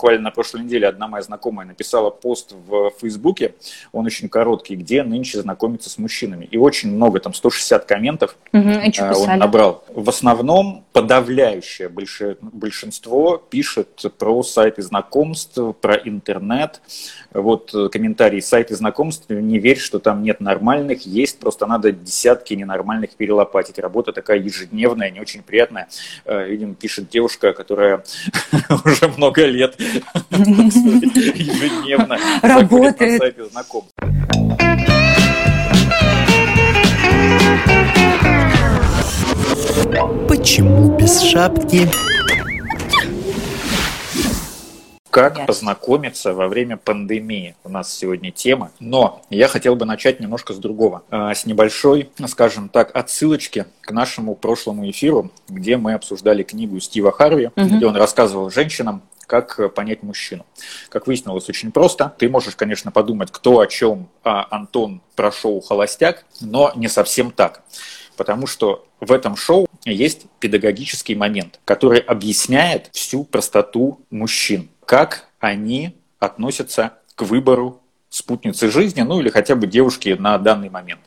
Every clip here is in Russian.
буквально на прошлой неделе одна моя знакомая написала пост в Фейсбуке, он очень короткий, где нынче знакомиться с мужчинами. И очень много, там 160 комментов угу, он набрал. В основном подавляющее большинство пишет про сайты знакомств, про интернет. Вот комментарии сайты знакомств, не верь, что там нет нормальных, есть, просто надо десятки ненормальных перелопатить. Работа такая ежедневная, не очень приятная. Видимо, пишет девушка, которая уже много лет ежедневно работает. Почему без шапки? Как yes. познакомиться во время пандемии? У нас сегодня тема. Но я хотел бы начать немножко с другого. А, с небольшой, скажем так, отсылочки к нашему прошлому эфиру, где мы обсуждали книгу Стива Харви, mm-hmm. где он рассказывал женщинам, как понять мужчину. Как выяснилось, очень просто. Ты можешь, конечно, подумать, кто о чем а Антон про шоу «Холостяк», но не совсем так. Потому что в этом шоу есть педагогический момент, который объясняет всю простоту мужчин как они относятся к выбору спутницы жизни, ну или хотя бы девушки на данный момент.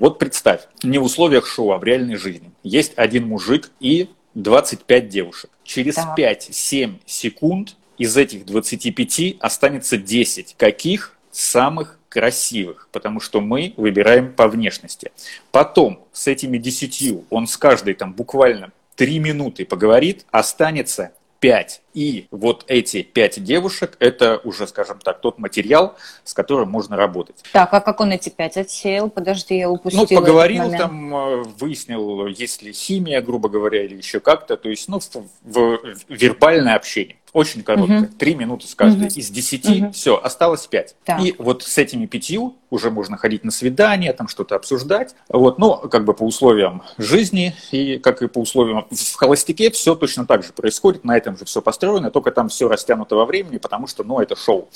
Вот представь, не в условиях шоу, а в реальной жизни. Есть один мужик и 25 девушек. Через да. 5-7 секунд из этих 25 останется 10. Каких? Самых красивых, потому что мы выбираем по внешности. Потом с этими 10 он с каждой там буквально 3 минуты поговорит, останется пять. И вот эти пять девушек – это уже, скажем так, тот материал, с которым можно работать. Так, а как он эти пять отсеял? Подожди, я упустила Ну, поговорил там, э, выяснил, есть ли химия, грубо говоря, или еще как-то. То есть, ну, в, в вербальное общение. Очень короткое, угу. три минуты с каждой. Угу. Из десяти угу. все, осталось пять. Так. И вот с этими пятью уже можно ходить на свидание, там что-то обсуждать. Вот, но как бы по условиям жизни и как и по условиям в холостяке все точно так же происходит, на этом же все построено, только там все растянуто во времени, потому что, ну, это шоу.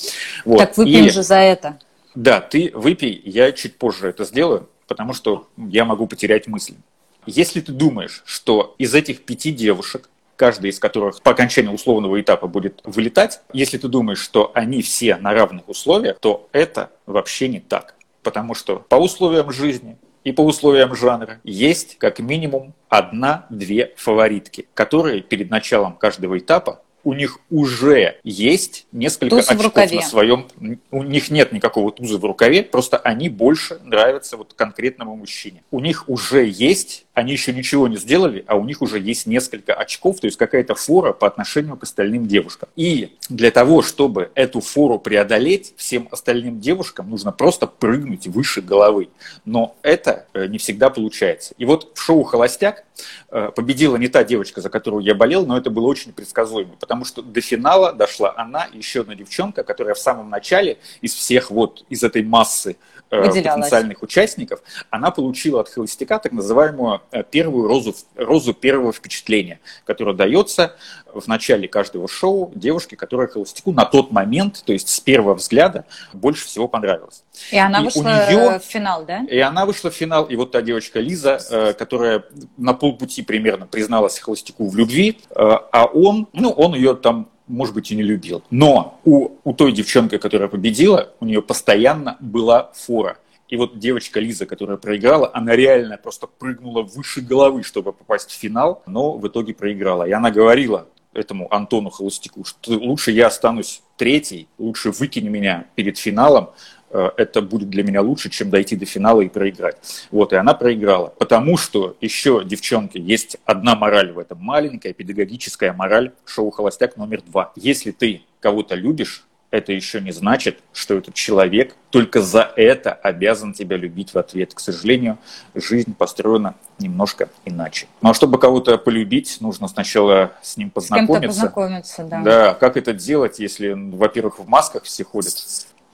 Вот. Так выпьем и... же за это. Да, ты выпей, я чуть позже это сделаю, потому что я могу потерять мысли. Если ты думаешь, что из этих пяти девушек каждая из которых по окончании условного этапа будет вылетать, если ты думаешь, что они все на равных условиях, то это вообще не так. Потому что по условиям жизни и по условиям жанра есть как минимум одна-две фаворитки, которые перед началом каждого этапа у них уже есть несколько Туз очков на своем... У них нет никакого туза в рукаве, просто они больше нравятся вот конкретному мужчине. У них уже есть, они еще ничего не сделали, а у них уже есть несколько очков, то есть какая-то фора по отношению к остальным девушкам. И для того, чтобы эту фору преодолеть, всем остальным девушкам нужно просто прыгнуть выше головы. Но это э, не всегда получается. И вот в шоу «Холостяк» э, победила не та девочка, за которую я болел, но это было очень предсказуемо, потому что до финала дошла она и еще одна девчонка, которая в самом начале из всех вот, из этой массы э, потенциальных участников, она получила от холостяка так называемую э, первую розу, розу первого впечатления, которая дается в начале каждого шоу девушке, которая холостяку на тот момент, то есть с первого взгляда, больше всего понравилась. И она и вышла нее, в финал, да? И она вышла в финал, и вот та девочка Лиза, э, которая на полпути примерно призналась холостяку в любви, э, а он, ну, он ее там может быть, и не любил. Но у, у той девчонки, которая победила, у нее постоянно была фора. И вот девочка Лиза, которая проиграла, она реально просто прыгнула выше головы, чтобы попасть в финал, но в итоге проиграла. И она говорила этому Антону Холостяку, что лучше я останусь третий, лучше выкини меня перед финалом, это будет для меня лучше, чем дойти до финала и проиграть. Вот, и она проиграла. Потому что еще, девчонки, есть одна мораль в этом, маленькая педагогическая мораль шоу «Холостяк» номер два. Если ты кого-то любишь, это еще не значит, что этот человек только за это обязан тебя любить в ответ. К сожалению, жизнь построена немножко иначе. Ну а чтобы кого-то полюбить, нужно сначала с ним познакомиться. С познакомиться, да. Да, как это делать, если, во-первых, в масках все ходят,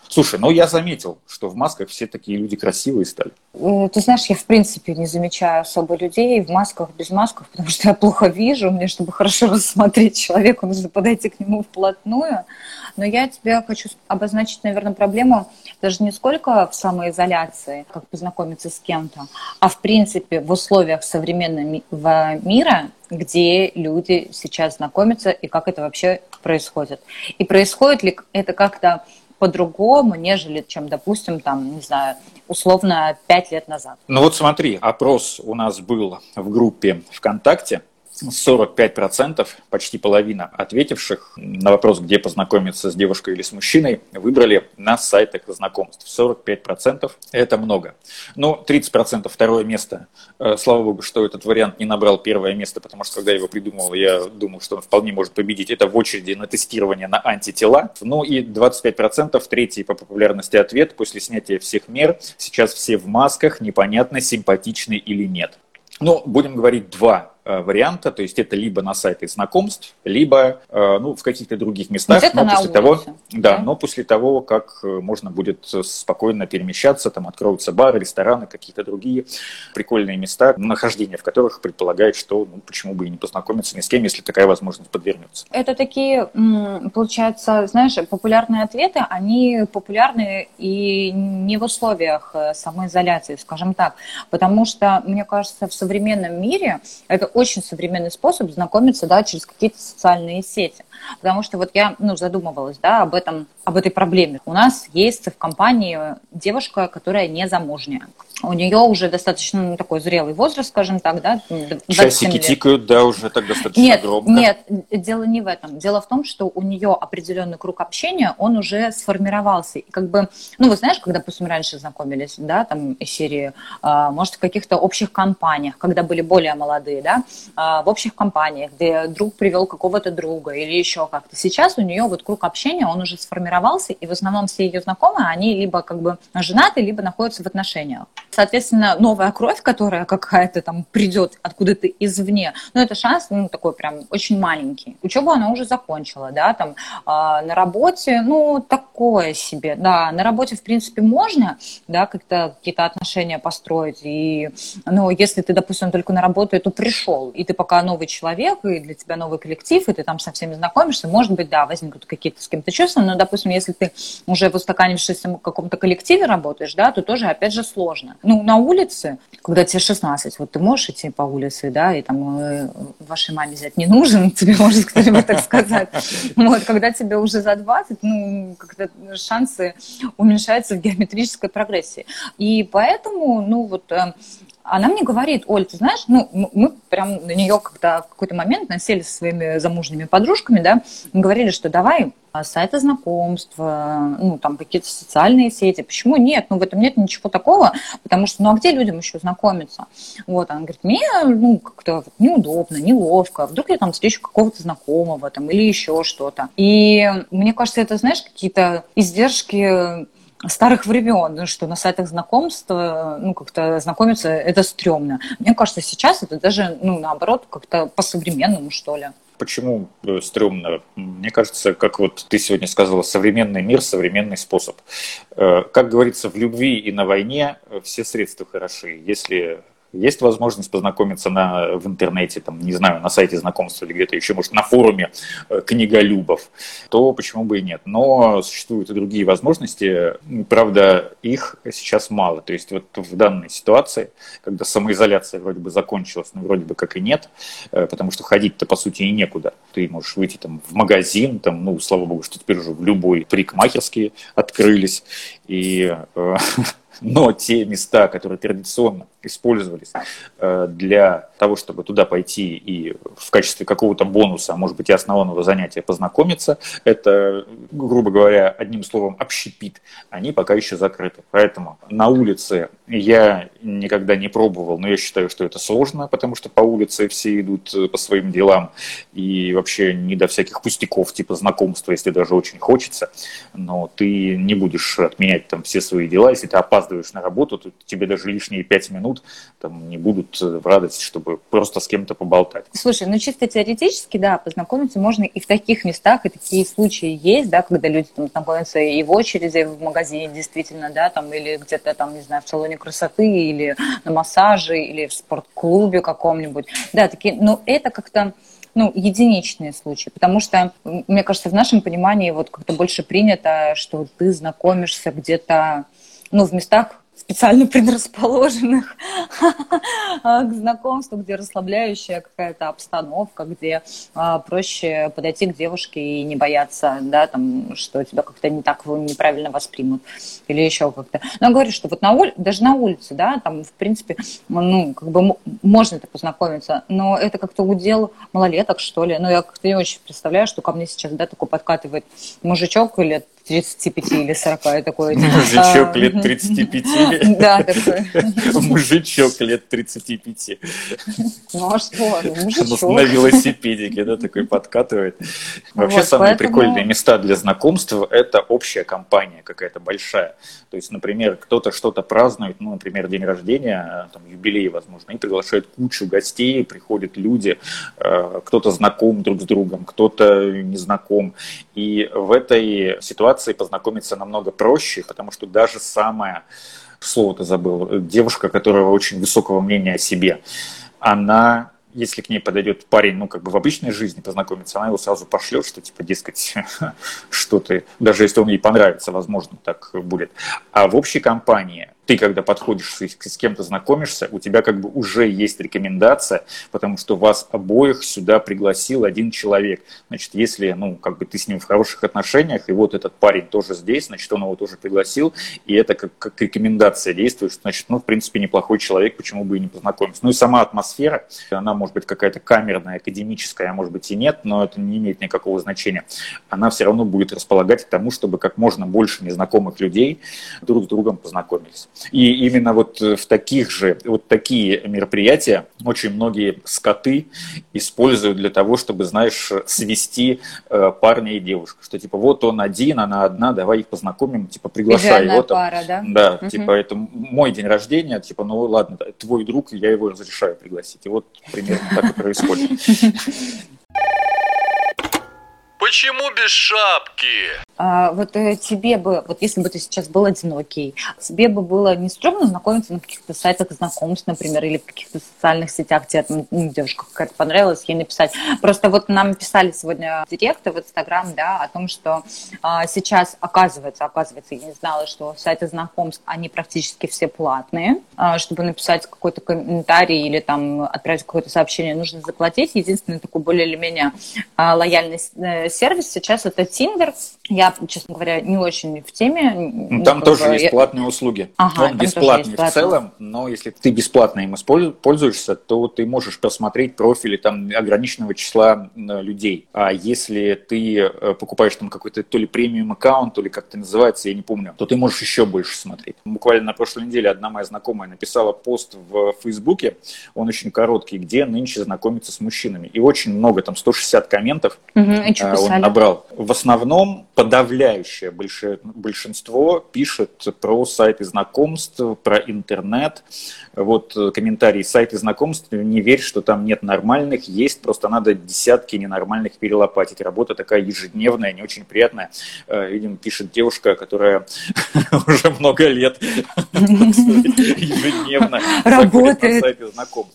Слушай, ну я заметил, что в масках все такие люди красивые стали. Э, ты знаешь, я в принципе не замечаю особо людей в масках, без масков, потому что я плохо вижу. Мне, чтобы хорошо рассмотреть человека, нужно подойти к нему вплотную. Но я тебе хочу обозначить, наверное, проблему даже не сколько в самоизоляции, как познакомиться с кем-то, а в принципе в условиях современного мира, где люди сейчас знакомятся и как это вообще происходит? И происходит ли это как-то по-другому, нежели чем, допустим, там, не знаю, условно, пять лет назад? Ну вот смотри, опрос у нас был в группе ВКонтакте, 45%, почти половина ответивших на вопрос, где познакомиться с девушкой или с мужчиной, выбрали на сайтах знакомств. 45% – это много. Но 30% второе место. Э, слава богу, что этот вариант не набрал первое место, потому что когда я его придумал, я думал, что он вполне может победить. Это в очереди на тестирование на антитела. Ну и 25% третий по популярности ответ после снятия всех мер. Сейчас все в масках, непонятно, симпатичны или нет. Ну, будем говорить два варианта, то есть это либо на сайте знакомств, либо э, ну, в каких-то других местах, но после улице, того, да, да, но после того, как э, можно будет спокойно перемещаться, там откроются бары, рестораны, какие-то другие прикольные места, нахождение в которых предполагает, что ну, почему бы и не познакомиться ни с кем, если такая возможность подвернется. Это такие, получается, знаешь, популярные ответы, они популярны и не в условиях самоизоляции, скажем так, потому что, мне кажется, в современном мире это очень современный способ знакомиться, да, через какие-то социальные сети. Потому что вот я, ну, задумывалась, да, об этом, об этой проблеме. У нас есть в компании девушка, которая не замужняя у нее уже достаточно ну, такой зрелый возраст, скажем так, да, Часики лет. тикают, да, уже так достаточно нет, громко. Нет, дело не в этом. Дело в том, что у нее определенный круг общения, он уже сформировался. И как бы, ну, вы знаешь, когда, допустим, раньше знакомились, да, там, из серии, а, может, в каких-то общих компаниях, когда были более молодые, да, а, в общих компаниях, где друг привел какого-то друга или еще как-то. Сейчас у нее вот круг общения, он уже сформировался, и в основном все ее знакомые, они либо как бы женаты, либо находятся в отношениях соответственно, новая кровь, которая какая-то там придет откуда-то извне, ну, это шанс, ну, такой прям очень маленький. Учебу она уже закончила, да, там, э, на работе, ну, такое себе, да, на работе, в принципе, можно, да, как-то какие-то отношения построить, и, ну, если ты, допустим, только на работу эту пришел, и ты пока новый человек, и для тебя новый коллектив, и ты там со всеми знакомишься, может быть, да, возникнут какие-то с кем-то чувства, но, допустим, если ты уже в устаканившемся каком-то коллективе работаешь, да, то тоже, опять же, сложно ну, на улице, когда тебе 16, вот ты можешь идти по улице, да, и там э, вашей маме взять не нужен, тебе может кто-нибудь так сказать. Вот, когда тебе уже за 20, ну, как-то шансы уменьшаются в геометрической прогрессии. И поэтому, ну, вот э, она мне говорит, Оль, ты знаешь, ну, мы прям на нее когда в какой-то момент насели со своими замужними подружками, да, говорили, что давай а, сайты знакомств, ну, там, какие-то социальные сети. Почему нет? Ну, в этом нет ничего такого, потому что, ну, а где людям еще знакомиться? Вот, она говорит, мне, ну, как-то неудобно, неловко, вдруг я там встречу какого-то знакомого, там, или еще что-то. И мне кажется, это, знаешь, какие-то издержки старых времен, что на сайтах знакомств, ну, как-то знакомиться, это стрёмно. Мне кажется, сейчас это даже, ну, наоборот, как-то по-современному, что ли. Почему э, стрёмно? Мне кажется, как вот ты сегодня сказала, современный мир, современный способ. Э, как говорится, в любви и на войне все средства хороши. Если есть возможность познакомиться на, в интернете, там, не знаю, на сайте знакомства или где-то еще, может, на форуме э, книголюбов, то почему бы и нет. Но существуют и другие возможности. Правда, их сейчас мало. То есть вот в данной ситуации, когда самоизоляция вроде бы закончилась, но вроде бы как и нет, э, потому что ходить-то по сути и некуда. Ты можешь выйти там в магазин, там, ну, слава богу, что теперь уже в любой парикмахерские открылись, и э, но те места, которые традиционно использовались э, для того, чтобы туда пойти и в качестве какого-то бонуса, а может быть и основного занятия познакомиться, это, грубо говоря, одним словом, общепит, они пока еще закрыты. Поэтому на улице я никогда не пробовал, но я считаю, что это сложно, потому что по улице все идут э, по своим делам и вообще не до всяких пустяков, типа знакомства, если даже очень хочется, но ты не будешь отменять там все свои дела, если ты опаздываешь на работу, то тебе даже лишние пять минут там, не будут в радость, чтобы просто с кем-то поболтать. Слушай, ну чисто теоретически, да, познакомиться можно и в таких местах, и такие случаи есть, да, когда люди там знакомятся и в очереди в магазине, действительно, да, там, или где-то там, не знаю, в салоне красоты, или на массаже, или в спортклубе каком-нибудь. Да, такие, но это как-то ну, единичные случаи, потому что, мне кажется, в нашем понимании вот как-то больше принято, что ты знакомишься где-то, ну, в местах специально предрасположенных к знакомству, где расслабляющая какая-то обстановка, где а, проще подойти к девушке и не бояться, да, там, что тебя как-то не так неправильно воспримут или еще как-то. Но я говорю, что вот на улице, даже на улице, да, там, в принципе, ну, как бы можно это познакомиться, но это как-то удел малолеток, что ли. Ну, я как-то не очень представляю, что ко мне сейчас, да, такой подкатывает мужичок лет 35 или 40. Я такой, Мужичок а, лет 35. Да, такой. Мужичок лет 35. Ну а что, ну, мужичок. На велосипедике, да, такой подкатывает. Вообще самые прикольные места для знакомства – это общая компания какая-то большая. То есть, например, кто-то что-то празднует, ну, например, день рождения, там, юбилей, возможно, и приглашают кучу гостей, приходят люди, э, кто-то знаком друг с другом, кто-то не знаком. И в этой ситуации познакомиться намного проще, потому что даже самая, слово-то забыл, девушка, которая очень высокого мнения о себе, она если к ней подойдет парень, ну, как бы в обычной жизни познакомиться, она его сразу пошлет, что, типа, дескать, что ты, даже если он ей понравится, возможно, так будет. А в общей компании ты, когда подходишь с, с кем-то знакомишься, у тебя как бы уже есть рекомендация, потому что вас обоих сюда пригласил один человек. Значит, если, ну, как бы ты с ним в хороших отношениях, и вот этот парень тоже здесь, значит, он его тоже пригласил, и это как, как рекомендация действует, значит, ну, в принципе, неплохой человек, почему бы и не познакомиться. Ну и сама атмосфера, она может быть какая-то камерная, академическая, а может быть и нет, но это не имеет никакого значения. Она все равно будет располагать к тому, чтобы как можно больше незнакомых людей друг с другом познакомились. И именно вот в таких же, вот такие мероприятия очень многие скоты используют для того, чтобы, знаешь, свести э, парня и девушку. Что типа вот он один, она одна, давай их познакомим, типа приглашай его. пара, да? Да, угу. типа это мой день рождения, типа ну ладно, твой друг, я его разрешаю пригласить. И вот примерно так и происходит. Почему без шапки? А, вот э, тебе бы, вот если бы ты сейчас был одинокий, тебе бы было не стрёмно знакомиться на каких-то сайтах знакомств, например, или в каких-то социальных сетях, тебе ну, девушка какая-то понравилась, ей написать. Просто вот нам писали сегодня в в Инстаграм, да, о том, что а, сейчас оказывается, оказывается, я не знала, что сайты знакомств, они практически все платные. А, чтобы написать какой-то комментарий или там отправить какое-то сообщение, нужно заплатить. Единственный такой более или менее а, лояльный э, сервис сейчас это Tinder. Я, честно говоря, не очень в теме. Ну, там тоже бы, есть платные услуги. Ага, Он бесплатный в целом, но если ты бесплатно им пользуешься, то ты можешь посмотреть профили там ограниченного числа людей. А если ты э, покупаешь там какой-то то ли премиум аккаунт, то ли как это называется, я не помню, то ты можешь еще больше смотреть. Буквально на прошлой неделе одна моя знакомая написала пост в Фейсбуке, он очень короткий, где нынче знакомиться с мужчинами. И очень много, там 160 комментов. Угу, он набрал. В основном подавляющее большинство пишет про сайты знакомств, про интернет. Вот э, комментарий сайты знакомств, не верь, что там нет нормальных, есть, просто надо десятки ненормальных перелопатить. Работа такая ежедневная, не очень приятная. Э, видимо, пишет девушка, которая уже много лет ежедневно работает.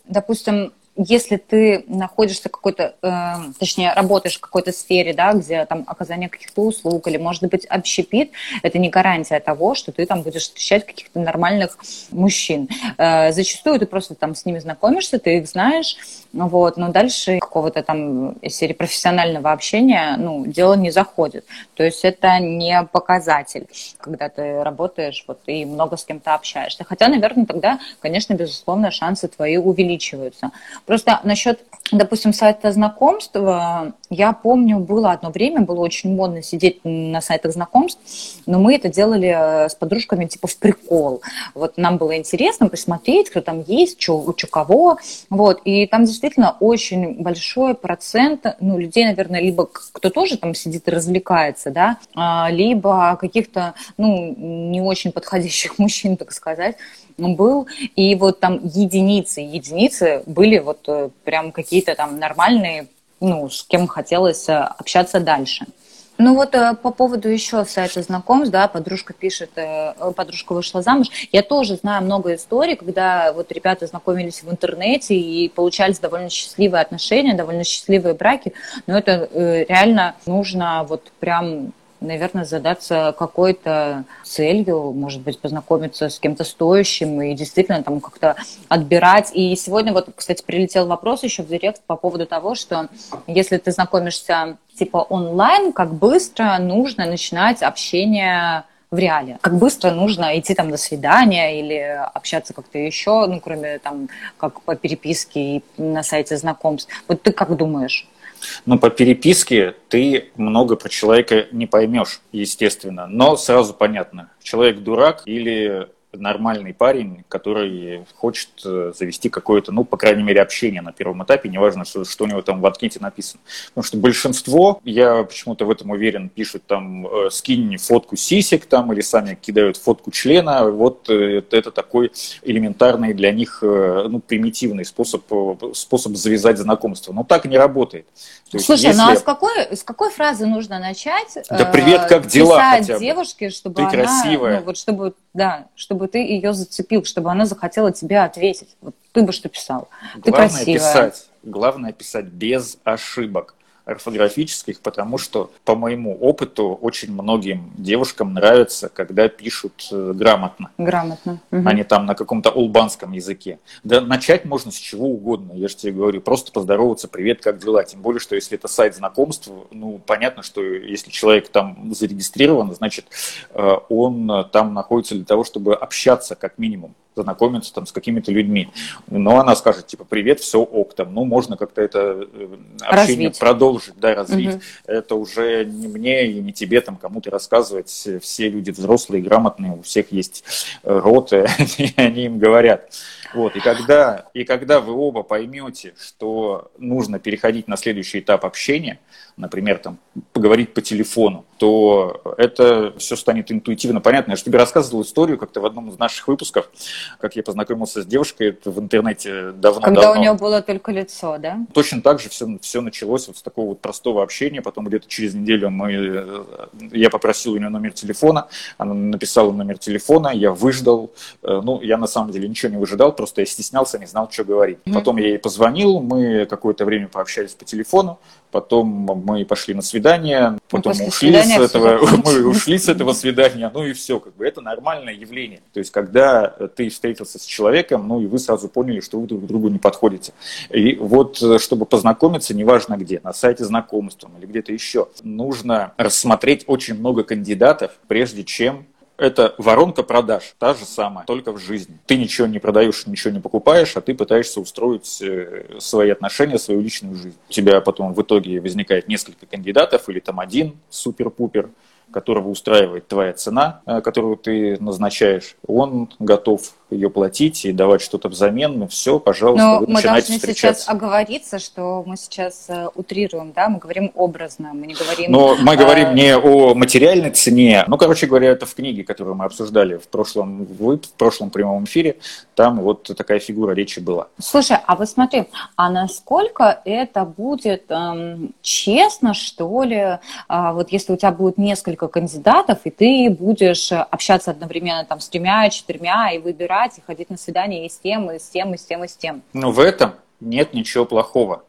Допустим, если ты находишься какой-то, э, точнее, работаешь в какой-то сфере, да, где там оказание каких-то услуг или, может быть, общепит, это не гарантия того, что ты там будешь встречать каких-то нормальных мужчин. Э, зачастую ты просто там с ними знакомишься, ты их знаешь, вот, но дальше какого-то там серии профессионального общения, ну, дело не заходит. То есть это не показатель, когда ты работаешь вот, и много с кем-то общаешься. Хотя, наверное, тогда, конечно, безусловно, шансы твои увеличиваются. Просто насчет, допустим, сайта знакомства, я помню, было одно время, было очень модно сидеть на сайтах знакомств, но мы это делали э, с подружками типа в прикол. Вот нам было интересно посмотреть, кто там есть, что кого. Вот. И там действительно очень большой процент ну, людей, наверное, либо кто тоже там сидит и развлекается, да, а, либо каких-то ну, не очень подходящих мужчин, так сказать, был, и вот там единицы, единицы были вот э, прям какие-то там нормальные, ну, с кем хотелось э, общаться дальше. Ну вот э, по поводу еще сайта знакомств, да, подружка пишет, подружка вышла замуж. Я тоже знаю много историй, когда вот ребята знакомились в интернете и получались довольно счастливые отношения, довольно счастливые браки, но это реально нужно вот прям наверное, задаться какой-то целью, может быть, познакомиться с кем-то стоящим и действительно там как-то отбирать. И сегодня вот, кстати, прилетел вопрос еще в директ по поводу того, что если ты знакомишься типа онлайн, как быстро нужно начинать общение в реале. Как быстро нужно идти там до свидания или общаться как-то еще, ну, кроме там, как по переписке и на сайте знакомств. Вот ты как думаешь? Ну, по переписке ты много про человека не поймешь, естественно. Но сразу понятно, человек дурак или нормальный парень, который хочет э, завести какое-то, ну, по крайней мере, общение на первом этапе, неважно, что, что у него там в анкете написано. Потому что большинство, я почему-то в этом уверен, пишут там, э, скинь фотку сисек там, или сами кидают фотку члена. Вот э, это такой элементарный для них, ну, примитивный способ, способ завязать знакомство. Но так не работает. То Слушай, есть, ну а с какой, с какой фразы нужно начать? Да привет, как дела? Писать девушке, чтобы Ты она, красивая. Ну, вот чтобы, да, чтобы чтобы ты ее зацепил, чтобы она захотела тебе ответить. Вот ты бы что писал? Главное ты красивая. писать. Главное писать без ошибок орфографических, потому что, по моему опыту, очень многим девушкам нравится, когда пишут э, грамотно. Грамотно. Угу. А не там на каком-то улбанском языке. Да начать можно с чего угодно, я же тебе говорю, просто поздороваться, привет, как дела. Тем более, что если это сайт знакомств, ну, понятно, что если человек там зарегистрирован, значит, э, он там находится для того, чтобы общаться как минимум знакомиться там с какими-то людьми. Но она скажет, типа, привет, все ок, там, ну, можно как-то это э, общение развить. продолжить, да, развить. Угу. Это уже не мне и не тебе там кому-то рассказывать. Все люди взрослые, грамотные, у всех есть э, рот, и они им говорят. Вот, и когда, и когда вы оба поймете, что нужно переходить на следующий этап общения, например, там, поговорить по телефону, то это все станет интуитивно понятно. Я же тебе рассказывал историю как-то в одном из наших выпусков, как я познакомился с девушкой в интернете давно-давно. Когда у нее было только лицо, да? Точно так же все, все началось вот с такого вот простого общения. Потом где-то через неделю мы, я попросил у нее номер телефона, она написала номер телефона, я выждал. Э, ну, я на самом деле ничего не выжидал, просто я стеснялся, не знал, что говорить. Mm-hmm. Потом я ей позвонил, мы какое-то время пообщались по телефону, потом мы пошли на свидание, ну, потом мы ушли с этого, мы ушли с этого свидания, ну и все, как бы это нормальное явление. То есть, когда ты встретился с человеком, ну и вы сразу поняли, что вы друг другу не подходите. И вот, чтобы познакомиться, неважно где, на сайте знакомств или где-то еще, нужно рассмотреть очень много кандидатов, прежде чем это воронка продаж, та же самая, только в жизни. Ты ничего не продаешь, ничего не покупаешь, а ты пытаешься устроить э, свои отношения, свою личную жизнь. У тебя потом в итоге возникает несколько кандидатов или там один супер-пупер, которого устраивает твоя цена, э, которую ты назначаешь, он готов ее платить и давать что-то взамен, ну все, пожалуйста, Но вы мы должны сейчас оговориться, что мы сейчас э, утрируем, да, мы говорим образно, мы не говорим... Но мы говорим а... не о материальной цене, ну, короче говоря, это в книге, которую мы обсуждали в прошлом, в прошлом прямом эфире, там вот такая фигура речи была. Слушай, а вот смотри, а насколько это будет эм, честно, что ли, а, вот если у тебя будет несколько кандидатов, и ты будешь общаться одновременно там с тремя, четырьмя и выбирать брать и ходить на свидание и с тем, и с тем, и с тем, и с тем. Ну, в этом нет ничего плохого.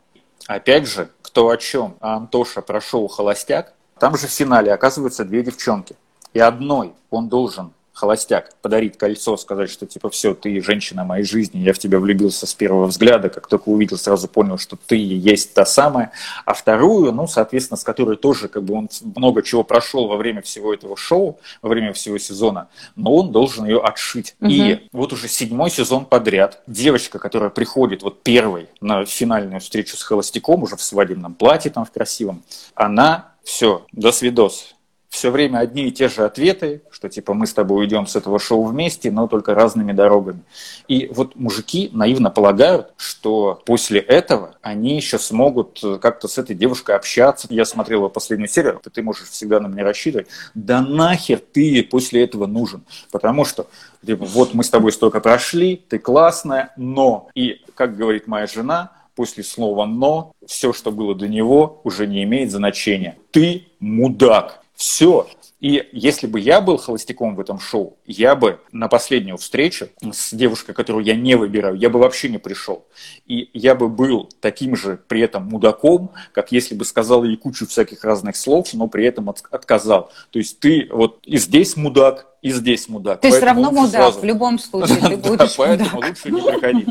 Опять же, кто о чем? А Антоша прошел холостяк, там же в финале оказываются две девчонки. И одной он должен холостяк подарить кольцо, сказать, что типа все, ты женщина моей жизни, я в тебя влюбился с первого взгляда, как только увидел, сразу понял, что ты есть та самая. А вторую, ну, соответственно, с которой тоже как бы он много чего прошел во время всего этого шоу, во время всего сезона, но он должен ее отшить. Угу. И вот уже седьмой сезон подряд девочка, которая приходит вот первой на финальную встречу с холостяком, уже в свадебном платье там в красивом, она все, до свидос все время одни и те же ответы, что типа мы с тобой уйдем с этого шоу вместе, но только разными дорогами. И вот мужики наивно полагают, что после этого они еще смогут как-то с этой девушкой общаться. Я смотрел его последнюю серию, ты можешь всегда на меня рассчитывать. Да нахер ты после этого нужен? Потому что типа, вот мы с тобой столько прошли, ты классная, но, и как говорит моя жена, после слова «но» все, что было до него, уже не имеет значения. Ты мудак. Все. И если бы я был холостяком в этом шоу, я бы на последнюю встречу с девушкой, которую я не выбираю, я бы вообще не пришел. И я бы был таким же при этом мудаком, как если бы сказал ей кучу всяких разных слов, но при этом отказал. То есть ты вот и здесь мудак, и здесь мудак. Ты все равно мудак, сразу... в любом случае ты будешь Поэтому лучше не приходить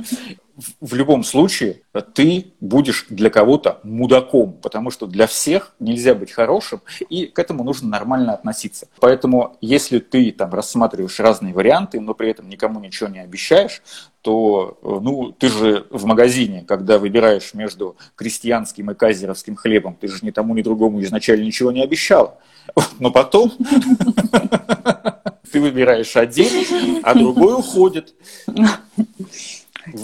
в любом случае ты будешь для кого-то мудаком, потому что для всех нельзя быть хорошим, и к этому нужно нормально относиться. Поэтому если ты там рассматриваешь разные варианты, но при этом никому ничего не обещаешь, то ну, ты же в магазине, когда выбираешь между крестьянским и казеровским хлебом, ты же ни тому, ни другому изначально ничего не обещал. Но потом ты выбираешь один, а другой уходит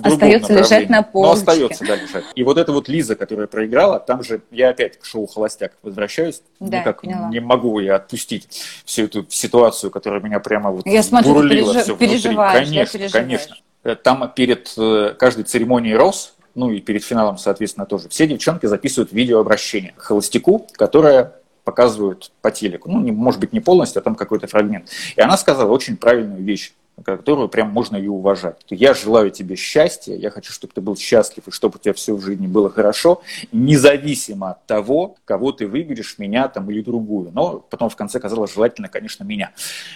остается лежать на полочке. Но остается, да, лежать. И вот эта вот Лиза, которая проиграла, там же я опять к шоу «Холостяк» возвращаюсь. Да, Никак поняла. не могу я отпустить всю эту ситуацию, которая меня прямо вот я смотрю, бурлила переж... все переживаешь, Конечно, переживаешь. конечно. Э, там перед э, каждой церемонией «Рос», ну и перед финалом, соответственно, тоже, все девчонки записывают видеообращение к холостяку, которое показывают по телеку. Ну, не, может быть, не полностью, а там какой-то фрагмент. И она сказала очень правильную вещь которую прям можно и уважать. Я желаю тебе счастья, я хочу, чтобы ты был счастлив, и чтобы у тебя все в жизни было хорошо, независимо от того, кого ты выберешь, меня там или другую. Но потом в конце казалось желательно, конечно, меня.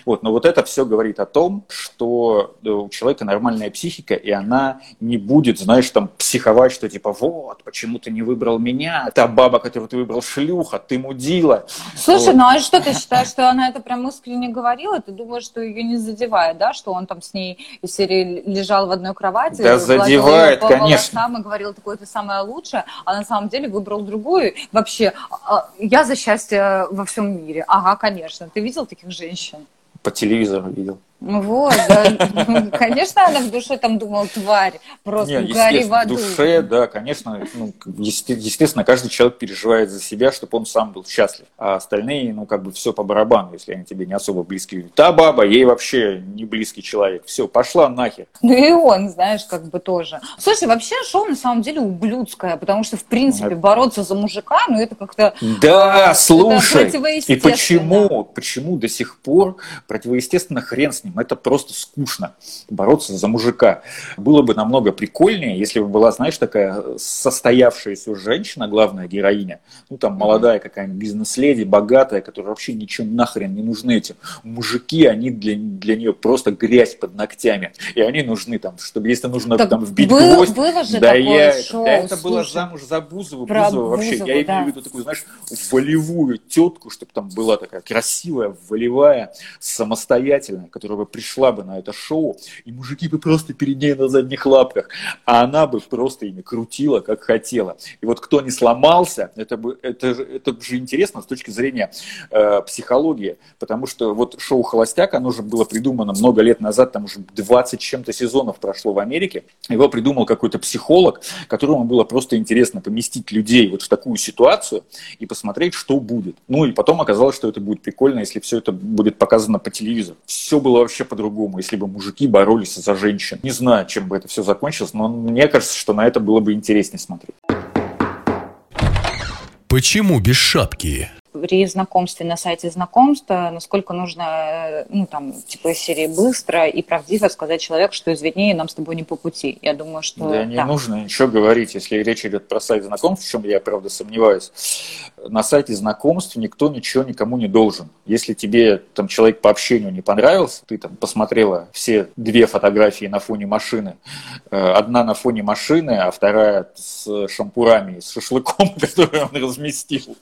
Вот, но вот это все говорит о том, что у человека нормальная психика, и она не будет, знаешь, там психовать, что типа, вот, почему ты не выбрал меня, та баба, которую ты выбрал, шлюха, ты мудила. Слушай, вот. ну а что ты считаешь, что она это прям искренне говорила? Ты думаешь, что ее не задевает, да, что он там с ней из серии лежал в одной кровати, да задевает, по конечно. волосам и говорил, такое ты самое лучшее, а на самом деле выбрал другую. Вообще, а, я за счастье во всем мире. Ага, конечно. Ты видел таких женщин? По телевизору видел. Ну вот, да. Конечно, она в душе там думала, тварь, просто Нет, гори в аду. В душе, да, конечно, ну, естественно, каждый человек переживает за себя, чтобы он сам был счастлив. А остальные, ну, как бы все по барабану, если они тебе не особо близкие. Та баба, ей вообще не близкий человек. Все, пошла нахер. Ну и он, знаешь, как бы тоже. Слушай, вообще шоу на самом деле ублюдское, потому что, в принципе, бороться за мужика, ну, это как-то... Да, а, слушай, и почему, почему до сих пор противоестественно хрен с ним? Этим. Это просто скучно бороться за мужика. Было бы намного прикольнее, если бы была, знаешь, такая состоявшаяся женщина, главная героиня, ну там молодая какая-нибудь бизнес-леди, богатая, которая вообще ничего нахрен не нужны этим. Мужики, они для, для нее просто грязь под ногтями. И они нужны там, чтобы если нужно так там вбить был, гвоздь. Было же да, такое я, шоу, да, это было замуж за Бузову. Про Бузову вообще. Бузову, я да. имею в виду такую, знаешь, волевую тетку, чтобы там была такая красивая, волевая, самостоятельная, которая бы пришла бы на это шоу, и мужики бы просто перед ней на задних лапках, а она бы просто ими крутила, как хотела. И вот кто не сломался, это, бы, это, это же интересно с точки зрения э, психологии, потому что вот шоу «Холостяк», оно же было придумано много лет назад, там уже 20 чем-то сезонов прошло в Америке, его придумал какой-то психолог, которому было просто интересно поместить людей вот в такую ситуацию и посмотреть, что будет. Ну и потом оказалось, что это будет прикольно, если все это будет показано по телевизору. Все было вообще вообще по-другому, если бы мужики боролись за женщин. Не знаю, чем бы это все закончилось, но мне кажется, что на это было бы интереснее смотреть. Почему без шапки? При знакомстве на сайте знакомства, насколько нужно, э, ну, там, типа серии быстро и правдиво сказать человеку, что извини, нам с тобой не по пути. Я думаю, что... Да, не нужно ничего говорить, если речь идет про сайт знакомств, в чем я, правда, сомневаюсь. На сайте знакомств никто ничего никому не должен. Если тебе там человек по общению не понравился, ты там посмотрела все две фотографии на фоне машины, э, одна на фоне машины, а вторая с шампурами, с шашлыком, который он разместил.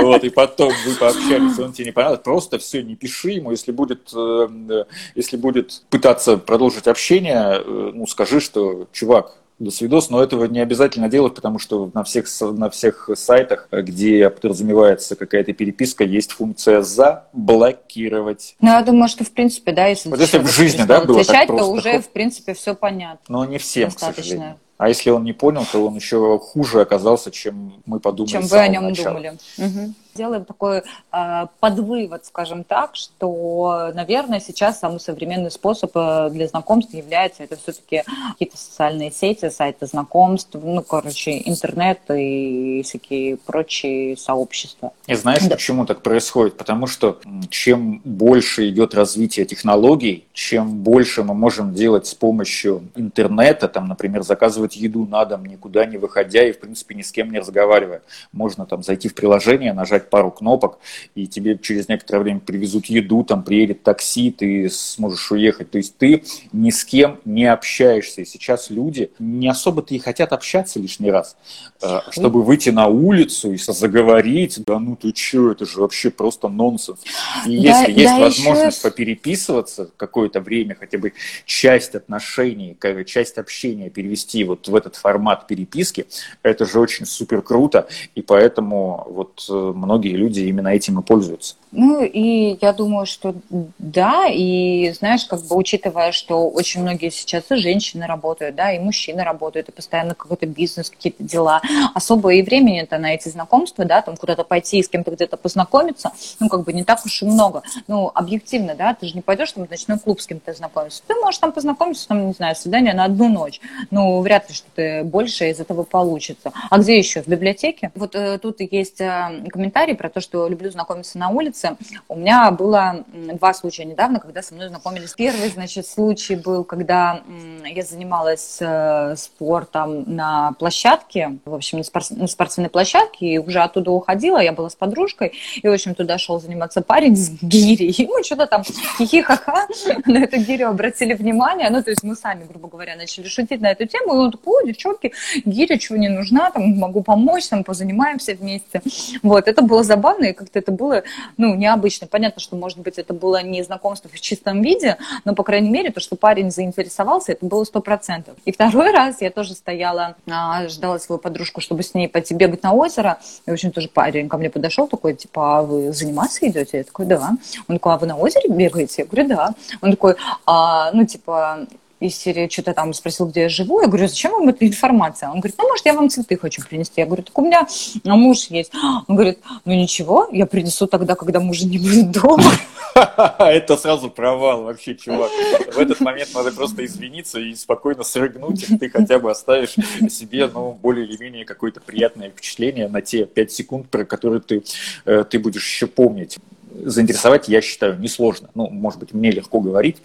Вот, и потом вы пообщались, он тебе не понравился, просто все, не пиши ему, если будет, э, если будет пытаться продолжить общение, э, ну, скажи, что, чувак, до свидос, но этого не обязательно делать, потому что на всех, на всех сайтах, где подразумевается какая-то переписка, есть функция «заблокировать». Ну, я думаю, что в принципе, да, если, вот если в жизни, да, было отвечать, так то уже, в принципе, все понятно. Но не всем, Достаточно. к сожалению. А если он не понял, то он еще хуже оказался, чем мы подумали. Чем вы о нем начала. думали. Угу. Делаем такой э, подвывод, скажем так, что, наверное, сейчас самый современный способ э, для знакомств является это все-таки какие-то социальные сети, сайты знакомств, ну, короче, интернет и всякие прочие сообщества. И знаешь, да. почему так происходит? Потому что чем больше идет развитие технологий, чем больше мы можем делать с помощью интернета, там, например, заказывать еду на дом, никуда не выходя и, в принципе, ни с кем не разговаривая. Можно там зайти в приложение, нажать пару кнопок, и тебе через некоторое время привезут еду, там приедет такси, ты сможешь уехать. То есть ты ни с кем не общаешься. И сейчас люди не особо-то и хотят общаться лишний раз, э, чтобы выйти на улицу и заговорить. Да ну ты что, это же вообще просто нонсенс. И да, если есть да возможность еще... попереписываться какое-то время, хотя бы часть отношений, часть общения перевести вот в этот формат переписки, это же очень супер круто. И поэтому вот э, многие люди именно этим и пользуются. Ну, и я думаю, что да, и знаешь, как бы учитывая, что очень многие сейчас и женщины работают, да, и мужчины работают, и постоянно какой-то бизнес, какие-то дела, особо и времени-то на эти знакомства, да, там куда-то пойти и с кем-то где-то познакомиться, ну, как бы не так уж и много. Ну, объективно, да, ты же не пойдешь там в ночной клуб с кем-то знакомиться. Ты можешь там познакомиться, там, не знаю, свидание на одну ночь. Ну, вряд ли что-то больше из этого получится. А где еще? В библиотеке? Вот э, тут есть э, комментарий про то, что люблю знакомиться на улице, улице. У меня было два случая недавно, когда со мной знакомились. Первый, значит, случай был, когда я занималась э, спортом на площадке, в общем, на спортивной площадке, и уже оттуда уходила, я была с подружкой, и, в общем, туда шел заниматься парень с гирей, и мы что-то там хихихаха на эту гирю обратили внимание, ну, то есть мы сами, грубо говоря, начали шутить на эту тему, и он такой, о, девчонки, гиря чего не нужна, там, могу помочь, там, позанимаемся вместе. Вот, это было забавно, и как-то это было, ну, необычно. Понятно, что, может быть, это было не знакомство в чистом виде, но, по крайней мере, то, что парень заинтересовался, это было сто процентов. И второй раз я тоже стояла, а, ждала свою подружку, чтобы с ней пойти бегать на озеро. И, в общем, тоже парень ко мне подошел такой, типа, а вы заниматься идете? Я такой, да. Он такой, а вы на озере бегаете? Я говорю, да. Он такой, а, ну, типа, серии что-то там спросил, где я живу. Я говорю, зачем вам эта информация? Он говорит, ну, может, я вам цветы хочу принести. Я говорю, так у меня муж есть. Он говорит, ну, ничего, я принесу тогда, когда мужа не будет дома. Это сразу провал вообще, чувак. В этот момент надо просто извиниться и спокойно срыгнуть, и ты хотя бы оставишь себе, ну, более или менее какое-то приятное впечатление на те пять секунд, про которые ты, э, ты будешь еще помнить заинтересовать, я считаю, несложно. Ну, может быть, мне легко говорить,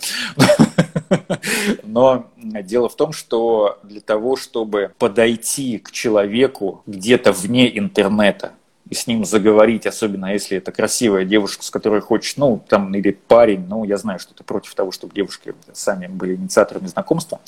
но дело в том, что для того, чтобы подойти к человеку где-то вне интернета, и с ним заговорить, особенно если это красивая девушка, с которой хочешь, ну, там, или парень, ну, я знаю, что ты против того, чтобы девушки сами были инициаторами знакомства,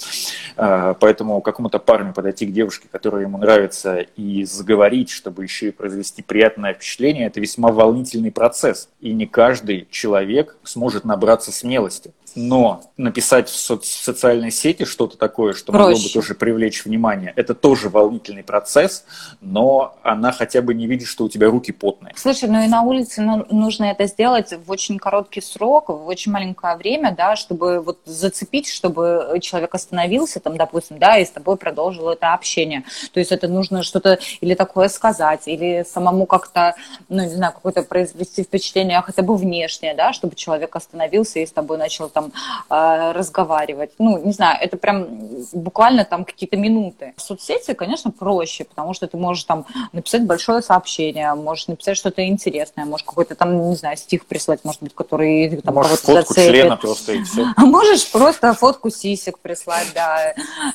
а, поэтому какому-то парню подойти к девушке, которая ему нравится, и заговорить, чтобы еще и произвести приятное впечатление, это весьма волнительный процесс, и не каждый человек сможет набраться смелости но написать в, со- в социальной сети что-то такое, что Проще. могло бы тоже привлечь внимание, это тоже волнительный процесс, но она хотя бы не видит, что у тебя руки потные. Слушай, ну и на улице ну, нужно это сделать в очень короткий срок, в очень маленькое время, да, чтобы вот зацепить, чтобы человек остановился там, допустим, да, и с тобой продолжил это общение. То есть это нужно что-то или такое сказать, или самому как-то, ну, не знаю, какое-то произвести впечатление хотя бы внешнее, да, чтобы человек остановился и с тобой начал там там э, разговаривать. Ну, не знаю, это прям буквально там какие-то минуты. В соцсети, конечно, проще, потому что ты можешь там написать большое сообщение, можешь написать что-то интересное, можешь какой-то там, не знаю, стих прислать, может быть, который там можешь фотку зацепит. члена просто и все. А можешь просто фотку сисек прислать, да.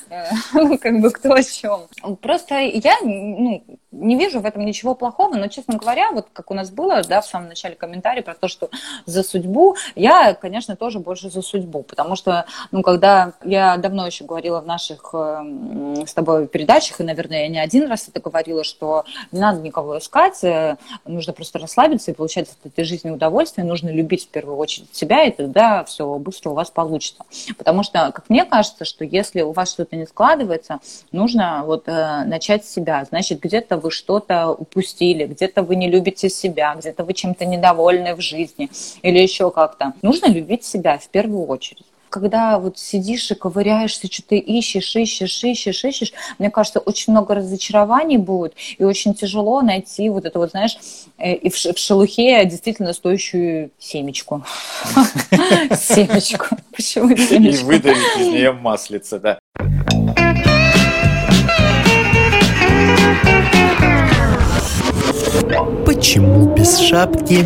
Ну, как бы кто о чем. Просто я, ну, не вижу в этом ничего плохого, но, честно говоря, вот как у нас было, да, в самом начале комментарий про то, что за судьбу, я, конечно, тоже больше за судьбу, потому что, ну, когда я давно еще говорила в наших э, с тобой передачах, и, наверное, я не один раз это говорила, что не надо никого искать, э, нужно просто расслабиться и получать от этой жизни удовольствие, нужно любить в первую очередь себя, и тогда все быстро у вас получится. Потому что, как мне кажется, что если у вас что-то не складывается, нужно вот э, начать с себя, значит, где-то вы что-то упустили, где-то вы не любите себя, где-то вы чем-то недовольны в жизни или еще как-то. Нужно любить себя в первую очередь. когда вот сидишь и ковыряешься, что-то ищешь, ищешь, ищешь, ищешь, мне кажется, очень много разочарований будет, и очень тяжело найти вот это вот, знаешь, э, и в шелухе действительно стоящую семечку. Семечку. Почему семечку? И выдавить из нее маслица, да. Почему без шапки?